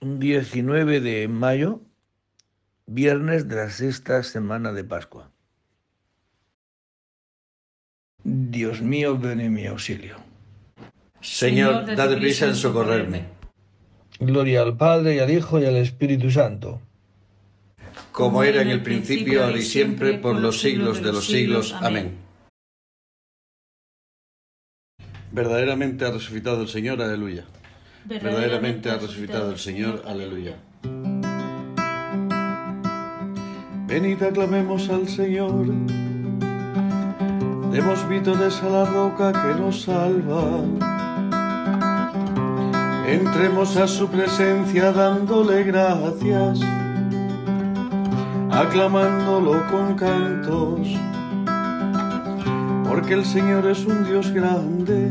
19 de mayo, viernes de la sexta semana de Pascua. Dios mío, ven en mi auxilio. Señor, dad prisa en socorrerme. Gloria al Padre y al Hijo y al Espíritu Santo. Como era en el principio, ahora y siempre, por los siglos de los siglos. Amén. Verdaderamente ha resucitado el Señor, aleluya. Verdaderamente ha resucitado el Señor, aleluya. Venid, aclamemos al Señor. Demos vítores a la roca que nos salva. Entremos a su presencia dándole gracias, aclamándolo con cantos, porque el Señor es un Dios grande,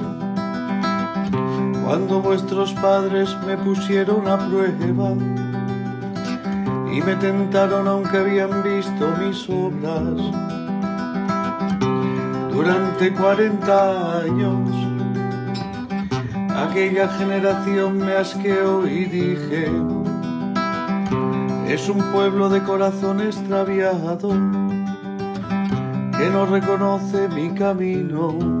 Cuando vuestros padres me pusieron a prueba y me tentaron aunque habían visto mis obras durante cuarenta años. Aquella generación me asqueó y dije, es un pueblo de corazón extraviado que no reconoce mi camino.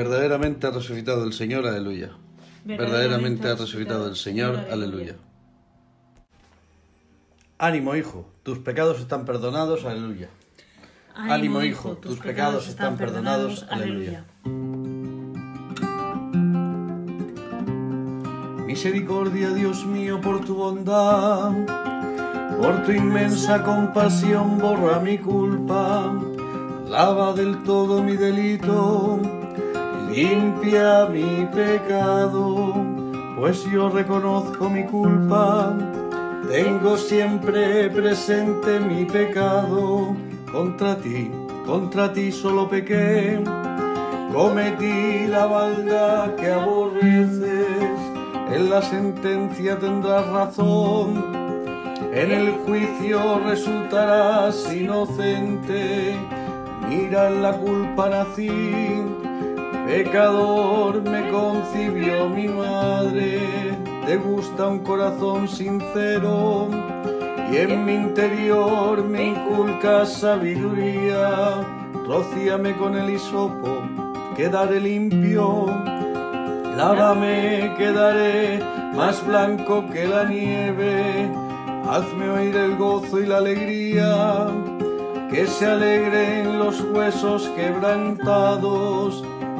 Verdaderamente ha resucitado el Señor, aleluya. Verdaderamente ha resucitado el Señor, aleluya. Ánimo, hijo, tus pecados están perdonados, aleluya. Ánimo, hijo, tus pecados están perdonados. Aleluya. Misericordia, Dios mío, por tu bondad, por tu inmensa compasión, borra mi culpa, lava del todo mi delito, limpia mi pecado, pues yo reconozco mi culpa, tengo siempre presente mi pecado. Contra ti, contra ti solo pequé, cometí la maldad que aborreces, en la sentencia tendrás razón, en el juicio resultarás inocente, mira en la culpa nací, pecador me concibió mi madre, te gusta un corazón sincero y en mi interior me inculca sabiduría. Rocíame con el hisopo, quedaré limpio. Lávame, quedaré más blanco que la nieve. Hazme oír el gozo y la alegría, que se alegren los huesos quebrantados.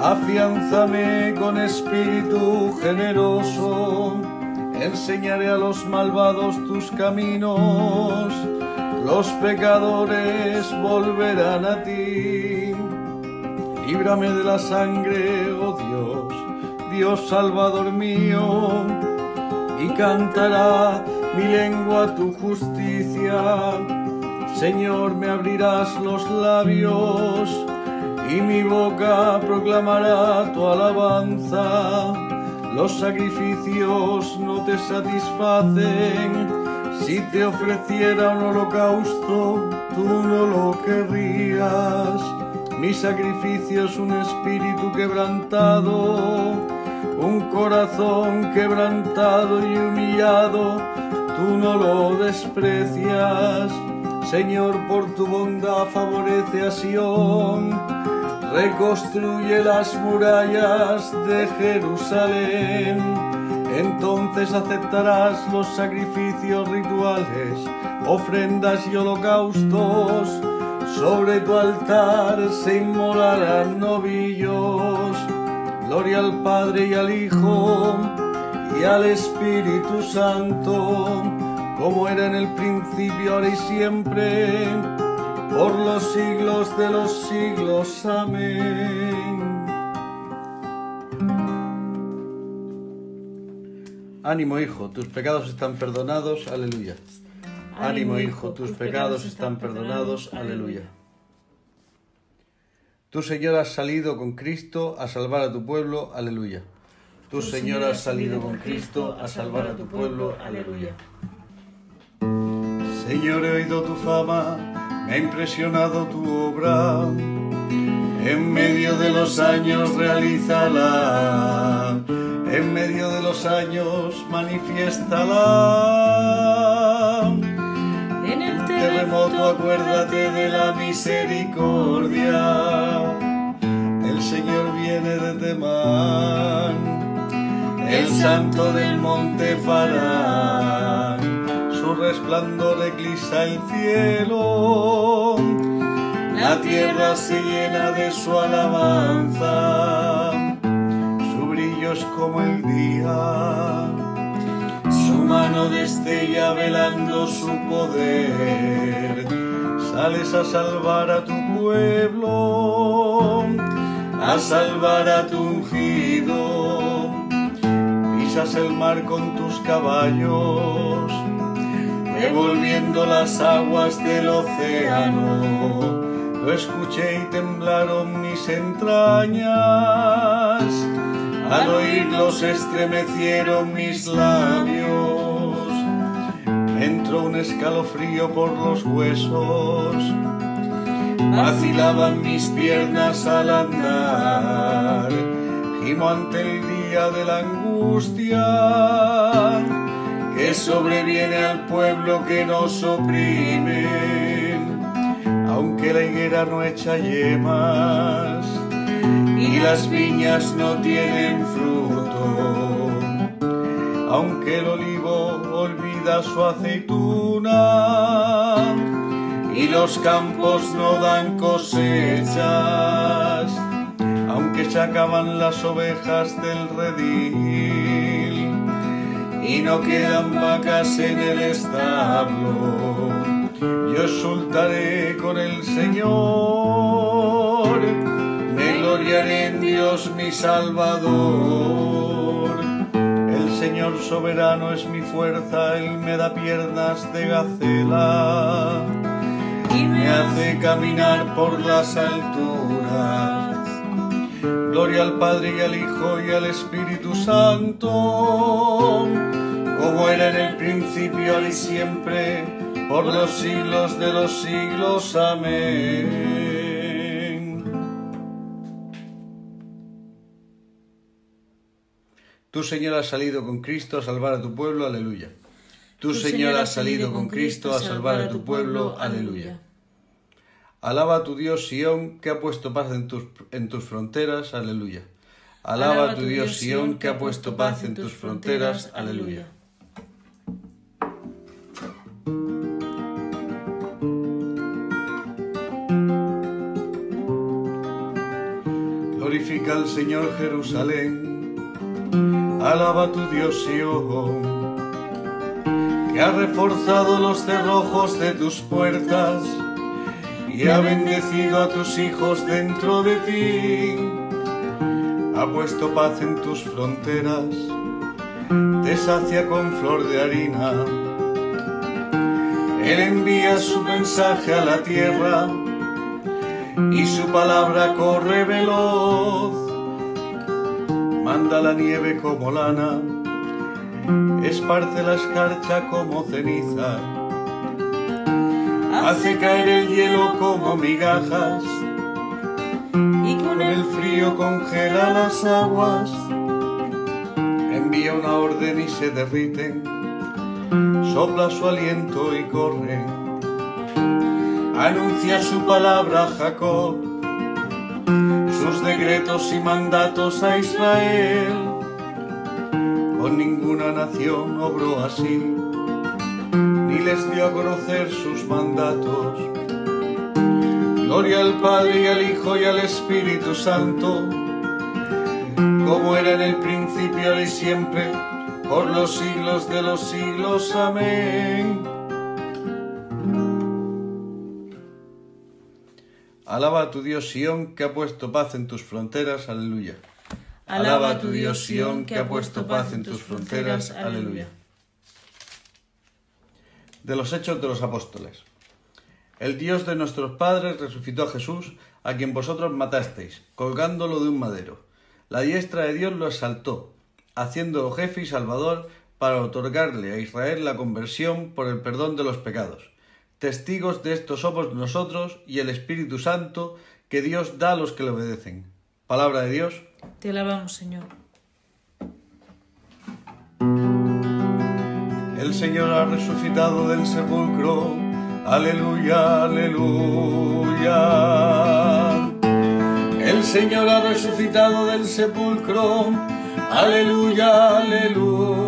afianzame con espíritu generoso enseñaré a los malvados tus caminos, los pecadores volverán a ti. Líbrame de la sangre, oh Dios, Dios Salvador mío, y cantará mi lengua tu justicia. Señor, me abrirás los labios y mi boca proclamará tu alabanza. Los sacrificios no te satisfacen. Si te ofreciera un holocausto, tú no lo querrías. Mi sacrificio es un espíritu quebrantado, un corazón quebrantado y humillado, tú no lo desprecias. Señor, por tu bondad favorece a Sión reconstruye las murallas de Jerusalén. Entonces aceptarás los sacrificios rituales, ofrendas y holocaustos. Sobre tu altar se inmolarán novillos. Gloria al Padre y al Hijo y al Espíritu Santo, como era en el principio, ahora y siempre por los siglos de los siglos. Amén. Ánimo, hijo, tus pecados están perdonados. Aleluya. Ánimo, hijo, tus pecados están perdonados. Aleluya. Tu Señor has salido con Cristo a salvar a tu pueblo. Aleluya. Tu Señor has salido con Cristo a salvar a tu pueblo. Aleluya. Señor, he oído tu fama me ha impresionado tu obra. En medio de los años realízala, en medio de los años manifiéstala. En el terremoto acuérdate de la misericordia. El Señor viene de Temán, el santo del monte Farán su resplandor eclisa el cielo, la tierra se llena de su alabanza, su brillo es como el día, su mano destella velando su poder, sales a salvar a tu pueblo, a salvar a tu ungido, pisas el mar con tus caballos revolviendo las aguas del océano. Lo escuché y temblaron mis entrañas, al oírlo estremecieron mis labios. entró un escalofrío por los huesos, vacilaban mis piernas al andar, gimo ante el día de la angustia sobreviene al pueblo que nos oprime, aunque la higuera no echa yemas y las viñas no tienen fruto, aunque el olivo olvida su aceituna y los campos no dan cosechas, aunque se acaban las ovejas del redil y no quedan vacas en el establo. Yo exultaré con el Señor, me gloriaré en Dios mi Salvador. El Señor soberano es mi fuerza, Él me da piernas de gacela y me hace caminar por las alturas. Gloria al Padre y al Hijo y al Espíritu Santo como era en el principio, ahora y siempre, por los siglos de los siglos. Amén. Tu Señor has salido con Cristo a salvar a tu pueblo, aleluya. Tu Señor has salido con Cristo a salvar a tu pueblo, aleluya. Alaba a tu Dios Sión, que ha puesto paz en tus, en tus fronteras, aleluya. Alaba a tu Dios Sión, que ha puesto paz en tus fronteras, aleluya. Señor Jerusalén, alaba tu Dios Sion, que ha reforzado los cerrojos de tus puertas y ha bendecido a tus hijos dentro de ti. Ha puesto paz en tus fronteras, te sacia con flor de harina. Él envía su mensaje a la tierra y su palabra corre veloz. Manda la nieve como lana, esparce la escarcha como ceniza hace caer el hielo como migajas y con el frío congela las aguas. Envía una orden y se derriten, sopla su aliento y corre. Anuncia su palabra Jacob, sus decretos y mandatos a Israel. Con ninguna nación obró así y les dio a conocer sus mandatos. Gloria al Padre y al Hijo y al Espíritu Santo, como era en el principio y siempre, por los siglos de los siglos. Amén. Alaba a tu Dios Sión, que ha puesto paz en tus fronteras. Aleluya. Alaba a tu Dios Sión, que ha puesto paz en tus fronteras. Aleluya de los Hechos de los Apóstoles. El Dios de nuestros padres resucitó a Jesús, a quien vosotros matasteis, colgándolo de un madero. La diestra de Dios lo exaltó, haciéndolo jefe y salvador para otorgarle a Israel la conversión por el perdón de los pecados. Testigos de esto somos nosotros y el Espíritu Santo que Dios da a los que le obedecen. Palabra de Dios. Te alabamos, Señor. El Señor ha resucitado del sepulcro. Aleluya, aleluya. El Señor ha resucitado del sepulcro. Aleluya, aleluya.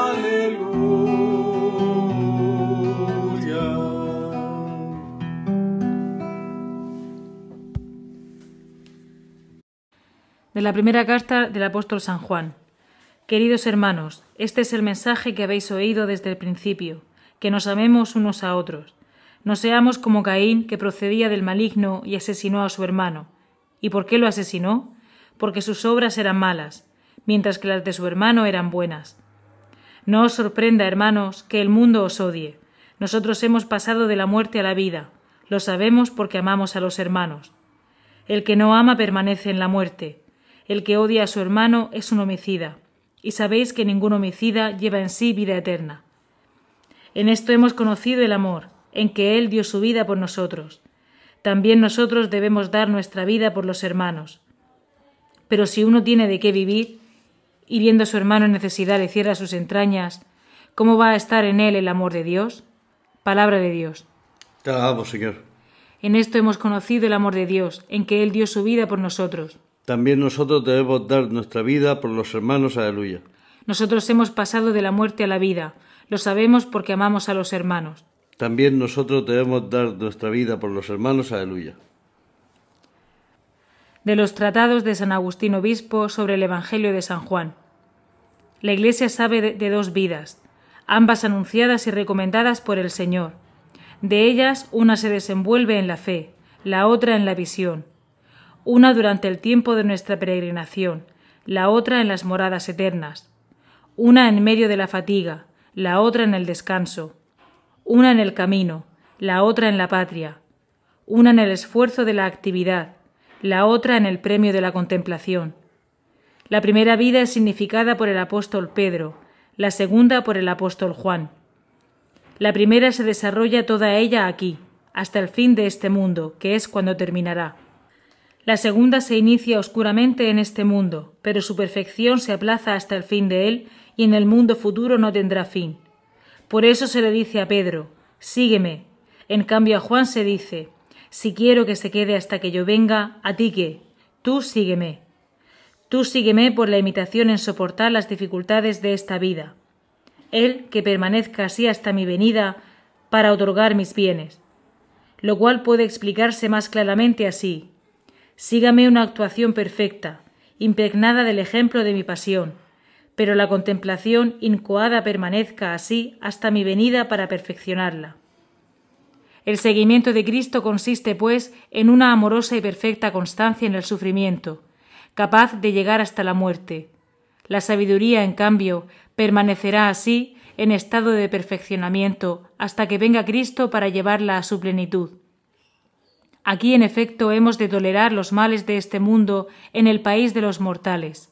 De la primera carta del apóstol San Juan. Queridos hermanos, este es el mensaje que habéis oído desde el principio, que nos amemos unos a otros no seamos como Caín, que procedía del maligno y asesinó a su hermano. ¿Y por qué lo asesinó? Porque sus obras eran malas, mientras que las de su hermano eran buenas. No os sorprenda, hermanos, que el mundo os odie. Nosotros hemos pasado de la muerte a la vida. Lo sabemos porque amamos a los hermanos. El que no ama permanece en la muerte. El que odia a su hermano es un homicida. Y sabéis que ningún homicida lleva en sí vida eterna. En esto hemos conocido el amor, en que Él dio su vida por nosotros. También nosotros debemos dar nuestra vida por los hermanos. Pero si uno tiene de qué vivir, y viendo a su hermano en necesidad le cierra sus entrañas, ¿cómo va a estar en él el amor de Dios? Palabra de Dios. Te alabamos, Señor. En esto hemos conocido el amor de Dios, en que Él dio su vida por nosotros. También nosotros debemos dar nuestra vida por los hermanos. Aleluya. Nosotros hemos pasado de la muerte a la vida. Lo sabemos porque amamos a los hermanos. También nosotros debemos dar nuestra vida por los hermanos. Aleluya. De los tratados de San Agustín Obispo sobre el Evangelio de San Juan. La Iglesia sabe de, dos vidas, ambas anunciadas y recomendadas por el Señor. De ellas una se desenvuelve en la fe, la otra en la visión. Una durante el tiempo de nuestra peregrinación, la otra en las moradas eternas. Una en medio de la fatiga, la otra en el descanso una en el camino, la otra en la patria, una en el esfuerzo de la actividad, la otra en el premio de la contemplación. La primera vida es significada por el apóstol Pedro, la segunda por el apóstol Juan. La primera se desarrolla toda ella aquí, hasta el fin de este mundo, que es cuando terminará. La segunda se inicia oscuramente en este mundo, pero su perfección se aplaza hasta el fin de él y en el mundo futuro no tendrá fin. Por eso se le dice a Pedro, Sígueme. En cambio a Juan se dice, si quiero que se quede hasta que yo venga, a ti qué, tú sígueme. Tú sígueme por la imitación en soportar las dificultades de esta vida. Él que permanezca así hasta mi venida para otorgar mis bienes. Lo cual puede explicarse más claramente así. Sígame una actuación perfecta, impregnada del ejemplo de mi pasión, pero la contemplación incoada permanezca así hasta mi venida para perfeccionarla. El seguimiento de Cristo consiste, pues, en una amorosa y perfecta constancia en el sufrimiento, capaz de llegar hasta la muerte. La sabiduría, en cambio, permanecerá así en estado de perfeccionamiento hasta que venga Cristo para llevarla a su plenitud. Aquí, en efecto, hemos de tolerar los males de este mundo en el país de los mortales.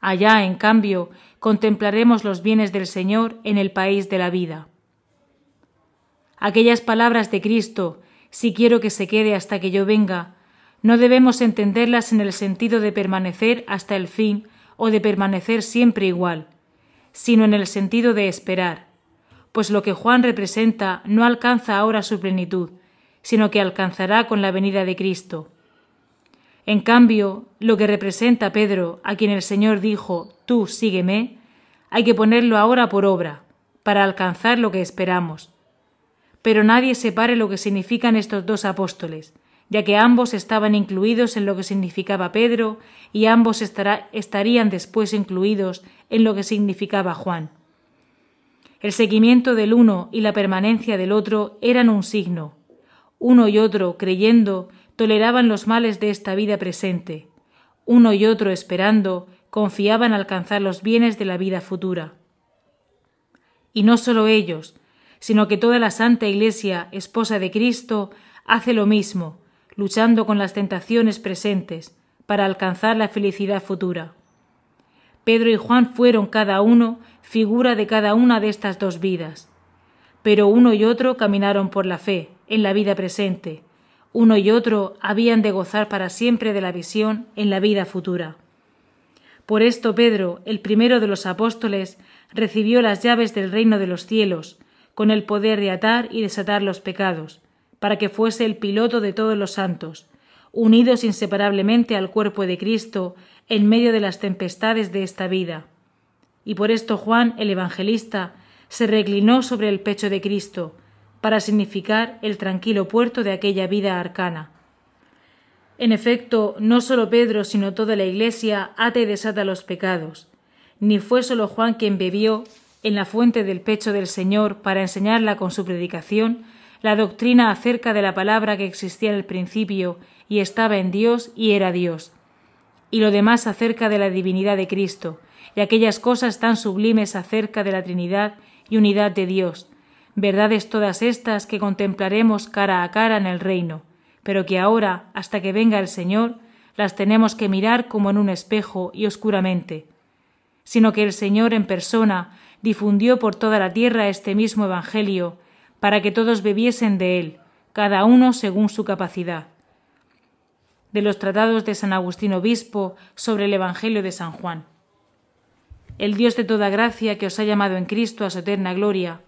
Allá, en cambio, contemplaremos los bienes del Señor en el país de la vida. Aquellas palabras de Cristo, si quiero que se quede hasta que yo venga, no debemos entenderlas en el sentido de permanecer hasta el fin o de permanecer siempre igual, sino en el sentido de esperar, pues lo que Juan representa no alcanza ahora su plenitud, sino que alcanzará con la venida de Cristo. En cambio, lo que representa Pedro, a quien el Señor dijo, Tú sígueme, hay que ponerlo ahora por obra, para alcanzar lo que esperamos. Pero nadie separe lo que significan estos dos apóstoles, ya que ambos estaban incluidos en lo que significaba Pedro y ambos estarían después incluidos en lo que significaba Juan. El seguimiento del uno y la permanencia del otro eran un signo, uno y otro, creyendo, toleraban los males de esta vida presente. Uno y otro, esperando, confiaban alcanzar los bienes de la vida futura. Y no sólo ellos, sino que toda la Santa Iglesia, esposa de Cristo, hace lo mismo, luchando con las tentaciones presentes, para alcanzar la felicidad futura. Pedro y Juan fueron cada uno figura de cada una de estas dos vidas. Pero uno y otro caminaron por la fe, en la vida presente. Uno y otro habían de gozar para siempre de la visión en la vida futura. Por esto Pedro, el primero de los apóstoles, recibió las llaves del reino de los cielos, con el poder de atar y desatar los pecados, para que fuese el piloto de todos los santos, unidos inseparablemente al cuerpo de Cristo en medio de las tempestades de esta vida. Y por esto Juan el Evangelista se reclinó sobre el pecho de Cristo, para significar el tranquilo puerto de aquella vida arcana. En efecto, no sólo Pedro, sino toda la Iglesia ata y desata los pecados. Ni fue sólo Juan quien bebió en la fuente del pecho del Señor para enseñarla con su predicación la doctrina acerca de la palabra que existía en el principio y estaba en Dios y era Dios, y lo demás acerca de la divinidad de Cristo, y aquellas cosas tan sublimes acerca de la Trinidad y unidad de Dios, verdades todas estas que contemplaremos cara a cara en el reino, pero que ahora, hasta que venga el Señor, las tenemos que mirar como en un espejo y oscuramente, sino que el Señor en persona difundió por toda la tierra este mismo Evangelio, para que todos bebiesen de él, cada uno según su capacidad. De los tratados de San Agustín Obispo sobre el Evangelio de San Juan. El Dios de toda gracia que os ha llamado en Cristo a su eterna gloria,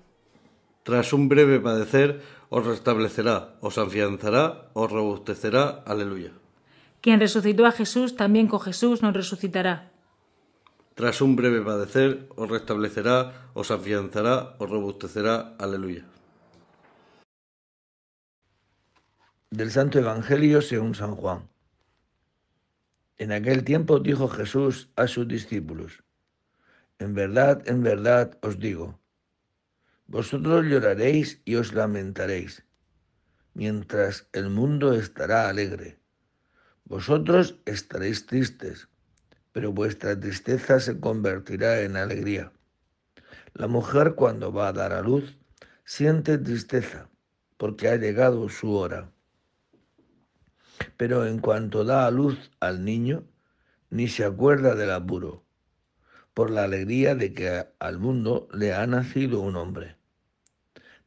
tras un breve padecer, os restablecerá, os afianzará, os robustecerá. Aleluya. Quien resucitó a Jesús, también con Jesús nos resucitará. Tras un breve padecer, os restablecerá, os afianzará, os robustecerá. Aleluya. Del Santo Evangelio según San Juan. En aquel tiempo dijo Jesús a sus discípulos, En verdad, en verdad os digo, vosotros lloraréis y os lamentaréis, mientras el mundo estará alegre. Vosotros estaréis tristes, pero vuestra tristeza se convertirá en alegría. La mujer cuando va a dar a luz siente tristeza porque ha llegado su hora. Pero en cuanto da a luz al niño, ni se acuerda del apuro, por la alegría de que al mundo le ha nacido un hombre.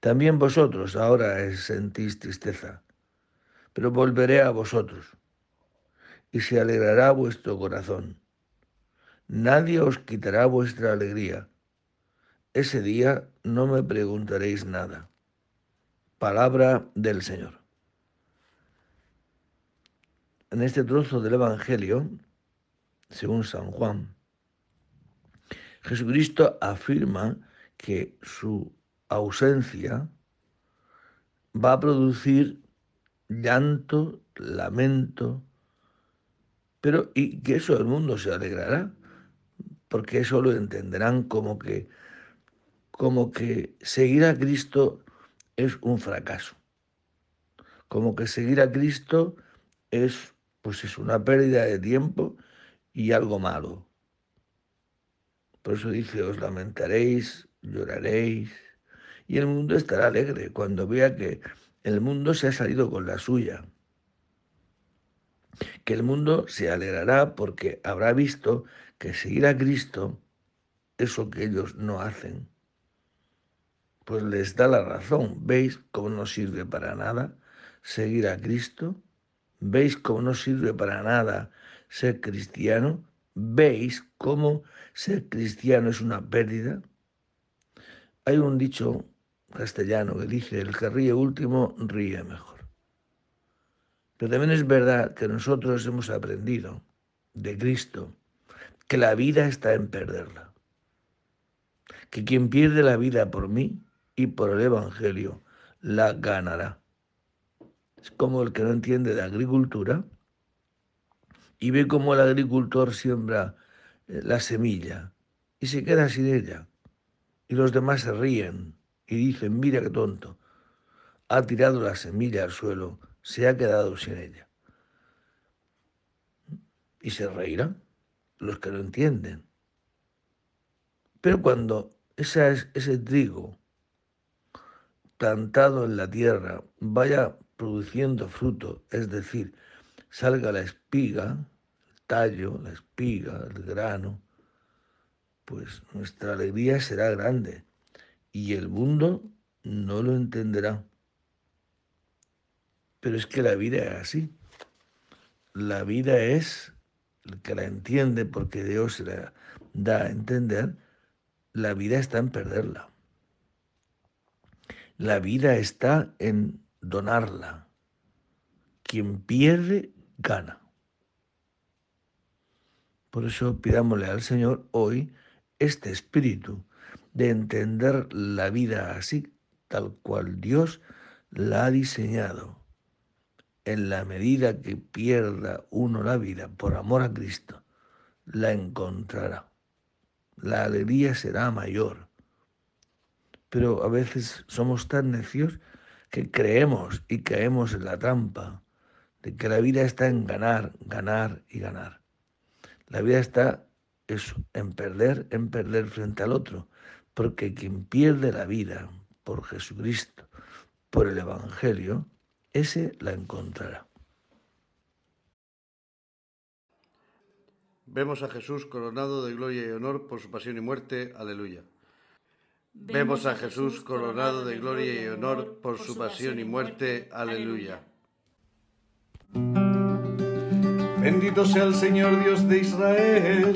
También vosotros ahora sentís tristeza, pero volveré a vosotros, y se alegrará vuestro corazón. Nadie os quitará vuestra alegría. Ese día no me preguntaréis nada. Palabra del Señor. En este trozo del Evangelio, según San Juan, Jesucristo afirma que su ausencia va a producir llanto, lamento, pero y que eso el mundo se alegrará, porque eso lo entenderán como que como que seguir a Cristo es un fracaso. Como que seguir a Cristo es pues es una pérdida de tiempo y algo malo. Por eso dice, os lamentaréis, lloraréis, y el mundo estará alegre cuando vea que el mundo se ha salido con la suya. Que el mundo se alegrará porque habrá visto que seguir a Cristo, eso que ellos no hacen, pues les da la razón. ¿Veis cómo no sirve para nada seguir a Cristo? ¿Veis cómo no sirve para nada ser cristiano? ¿Veis cómo ser cristiano es una pérdida? Hay un dicho castellano que dice, el que ríe último ríe mejor. Pero también es verdad que nosotros hemos aprendido de Cristo que la vida está en perderla. Que quien pierde la vida por mí y por el Evangelio la ganará. Es como el que no entiende de agricultura y ve cómo el agricultor siembra eh, la semilla y se queda sin ella. Y los demás se ríen y dicen, mira qué tonto, ha tirado la semilla al suelo, se ha quedado sin ella. Y se reirán los que lo entienden. Pero cuando ese, trigo plantado en la tierra vaya produciendo fruto, es decir, salga la espiga, tallo, la espiga, el grano, pues nuestra alegría será grande y el mundo no lo entenderá. Pero es que la vida es así. La vida es, el que la entiende porque Dios la da a entender, la vida está en perderla. La vida está en donarla. Quien pierde, gana. Por eso pidámosle al Señor hoy este espíritu de entender la vida así, tal cual Dios la ha diseñado. En la medida que pierda uno la vida por amor a Cristo, la encontrará. La alegría será mayor. Pero a veces somos tan necios que creemos y caemos en la trampa de que la vida está en ganar, ganar y ganar. La vida está eso, en perder, en perder frente al otro, porque quien pierde la vida por Jesucristo, por el Evangelio, ese la encontrará. Vemos a Jesús coronado de gloria y honor por su pasión y muerte. Aleluya. Vemos a Jesús coronado de gloria y honor por su pasión y muerte. Aleluya. Bendito sea el Señor Dios de Israel,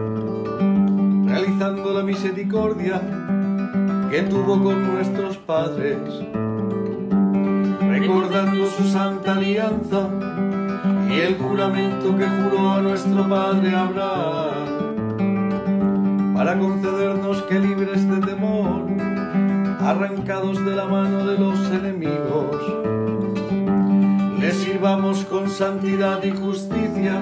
realizando la misericordia que tuvo con nuestros padres, recordando su santa alianza y el juramento que juró a nuestro padre Abraham, para concedernos que libres de temor, arrancados de la mano de los enemigos, le sirvamos con santidad y justicia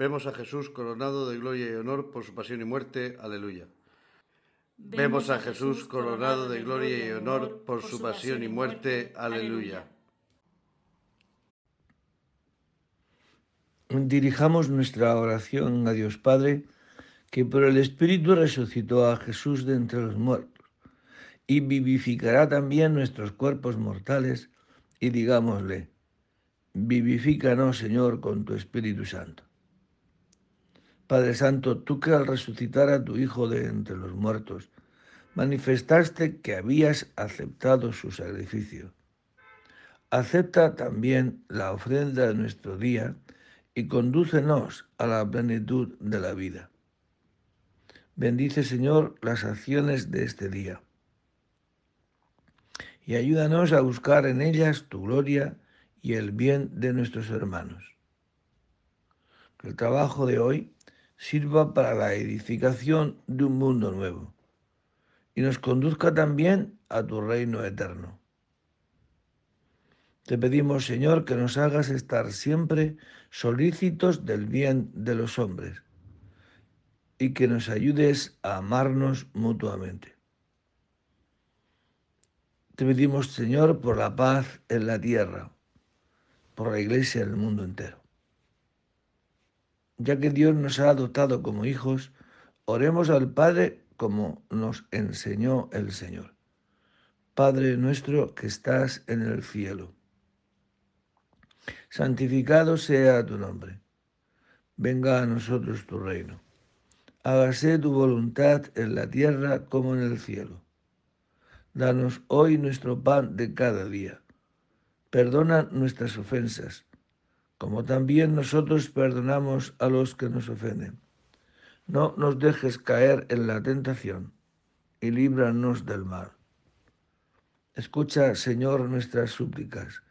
Vemos a Jesús coronado de gloria y honor por su pasión y muerte. Aleluya. Vemos a Jesús coronado de gloria y honor por su pasión y muerte. Aleluya. Dirijamos nuestra oración a Dios Padre, que por el Espíritu resucitó a Jesús de entre los muertos, y vivificará también nuestros cuerpos mortales, y digámosle, vivifícanos, Señor, con tu Espíritu Santo. Padre Santo, tú que al resucitar a tu Hijo de entre los muertos, manifestaste que habías aceptado su sacrificio. Acepta también la ofrenda de nuestro día y condúcenos a la plenitud de la vida. Bendice, Señor, las acciones de este día y ayúdanos a buscar en ellas tu gloria y el bien de nuestros hermanos. El trabajo de hoy sirva para la edificación de un mundo nuevo y nos conduzca también a tu reino eterno. Te pedimos, Señor, que nos hagas estar siempre solícitos del bien de los hombres y que nos ayudes a amarnos mutuamente. Te pedimos, Señor, por la paz en la tierra, por la iglesia en el mundo entero ya que Dios nos ha adoptado como hijos, oremos al Padre como nos enseñó el Señor. Padre nuestro que estás en el cielo, santificado sea tu nombre. Venga a nosotros tu reino. Hágase tu voluntad en la tierra como en el cielo. Danos hoy nuestro pan de cada día. Perdona nuestras ofensas como también nosotros perdonamos a los que nos ofenden. No nos dejes caer en la tentación y líbranos del mal. Escucha, Señor, nuestras súplicas,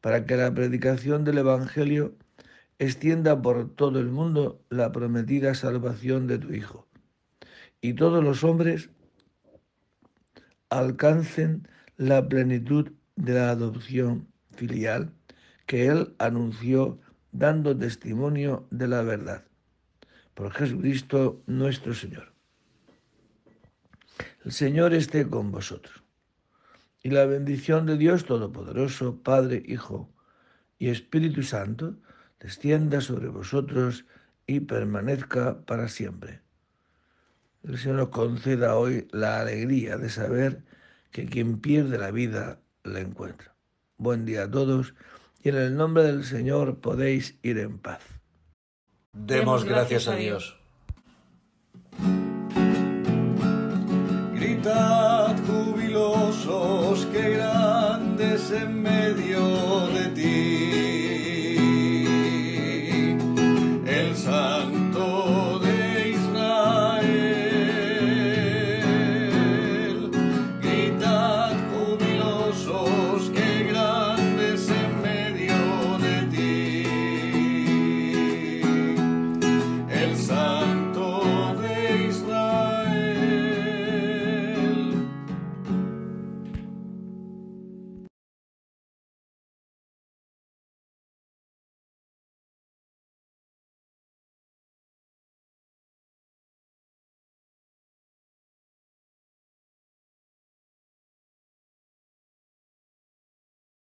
para que la predicación del Evangelio extienda por todo el mundo la prometida salvación de tu Hijo, y todos los hombres alcancen la plenitud de la adopción filial que Él anunció dando testimonio de la verdad. Por Jesucristo nuestro Señor. El Señor esté con vosotros. Y la bendición de Dios Todopoderoso, Padre, Hijo y Espíritu Santo, descienda sobre vosotros y permanezca para siempre. El Señor nos conceda hoy la alegría de saber que quien pierde la vida la encuentra. Buen día a todos y en el nombre del Señor podéis ir en paz. Demos gracias a Dios. Gritad jubilosos que grandes en medio